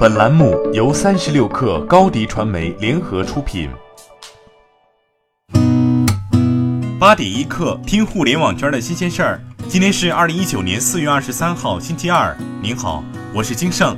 本栏目由三十六氪高低传媒联合出品。八点一刻，听互联网圈的新鲜事儿。今天是二零一九年四月二十三号，星期二。您好，我是金盛。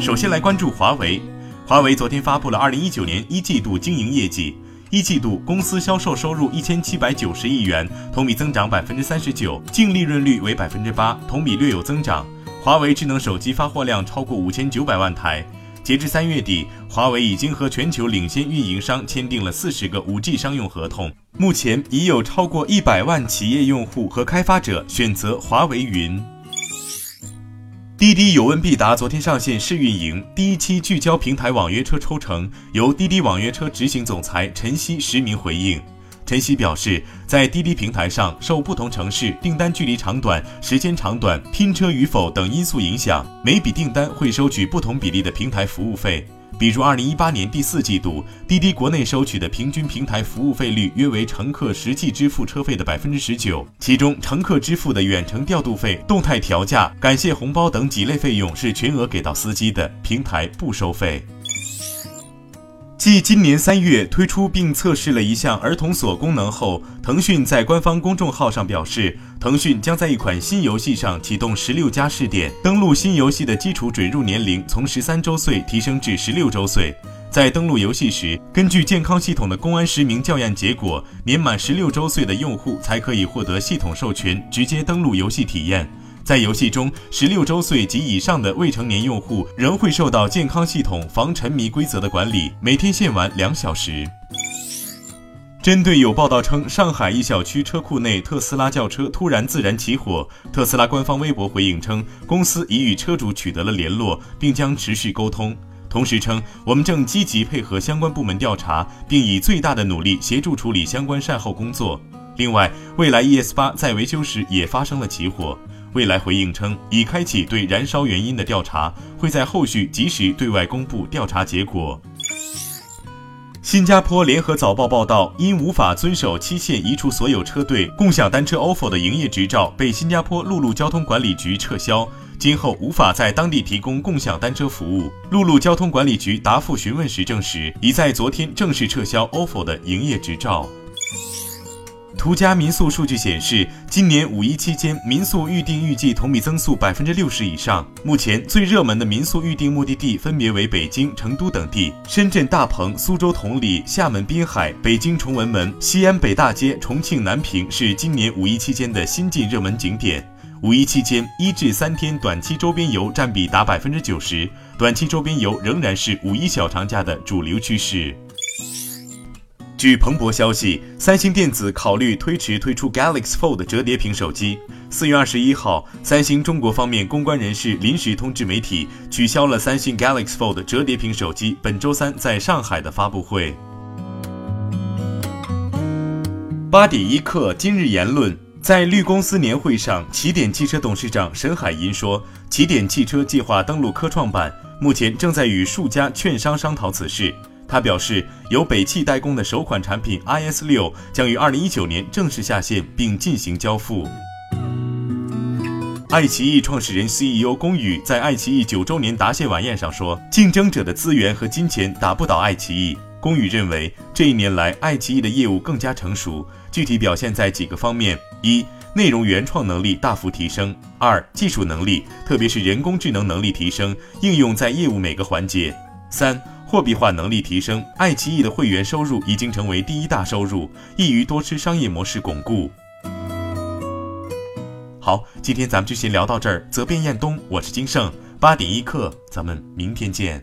首先来关注华为。华为昨天发布了二零一九年一季度经营业绩。一季度公司销售收入一千七百九十亿元，同比增长百分之三十九，净利润率为百分之八，同比略有增长。华为智能手机发货量超过五千九百万台。截至三月底，华为已经和全球领先运营商签订了四十个五 G 商用合同，目前已有超过一百万企业用户和开发者选择华为云。滴滴有问必答昨天上线试运营，第一期聚焦平台网约车抽成，由滴滴网约车执行总裁陈曦实名回应。陈曦表示，在滴滴平台上，受不同城市订单距离长短、时间长短、拼车与否等因素影响，每笔订单会收取不同比例的平台服务费。比如，二零一八年第四季度，滴滴国内收取的平均平台服务费率约为乘客实际支付车费的百分之十九，其中乘客支付的远程调度费、动态调价、感谢红包等几类费用是全额给到司机的，平台不收费。继今年三月推出并测试了一项儿童锁功能后，腾讯在官方公众号上表示，腾讯将在一款新游戏上启动十六加试点，登录新游戏的基础准入年龄从十三周岁提升至十六周岁。在登录游戏时，根据健康系统的公安实名校验结果，年满十六周岁的用户才可以获得系统授权，直接登录游戏体验。在游戏中，十六周岁及以上的未成年用户仍会受到健康系统防沉迷规则的管理，每天限玩两小时。针对有报道称上海一小区车库内特斯拉轿车突然自燃起火，特斯拉官方微博回应称，公司已与车主取得了联络，并将持续沟通。同时称，我们正积极配合相关部门调查，并以最大的努力协助处理相关善后工作。另外，蔚来 ES 八在维修时也发生了起火。未来回应称，已开启对燃烧原因的调查，会在后续及时对外公布调查结果。新加坡联合早报报道，因无法遵守期限移除所有车队共享单车 ofo 的营业执照，被新加坡陆路交通管理局撤销，今后无法在当地提供共享单车服务。陆路交通管理局答复询问时证实，已在昨天正式撤销 ofo 的营业执照。途家民宿数据显示，今年五一期间民宿预订预计同比增速百分之六十以上。目前最热门的民宿预订目的地分别为北京、成都等地，深圳大鹏、苏州同里、厦门滨海、北京崇文门、西安北大街、重庆南坪是今年五一期间的新晋热门景点。五一期间一至三天短期周边游占比达百分之九十，短期周边游仍然是五一小长假的主流趋势。据彭博消息，三星电子考虑推迟推出 Galaxy Fold 折叠屏手机。四月二十一号，三星中国方面公关人士临时通知媒体，取消了三星 Galaxy Fold 折叠屏手机本周三在上海的发布会。八点一刻，今日言论，在绿公司年会上，起点汽车董事长沈海银说，起点汽车计划登陆科创板，目前正在与数家券商商讨此事。他表示，由北汽代工的首款产品 iS 六将于二零一九年正式下线并进行交付。爱奇艺创始人 CEO 龚宇在爱奇艺九周年答谢晚宴上说：“竞争者的资源和金钱打不倒爱奇艺。”龚宇认为，这一年来爱奇艺的业务更加成熟，具体表现在几个方面：一、内容原创能力大幅提升；二、技术能力，特别是人工智能能力提升，应用在业务每个环节；三。货币化能力提升，爱奇艺的会员收入已经成为第一大收入，易于多吃商业模式巩固。好，今天咱们就先聊到这儿。责编：彦东，我是金盛，八点一刻，咱们明天见。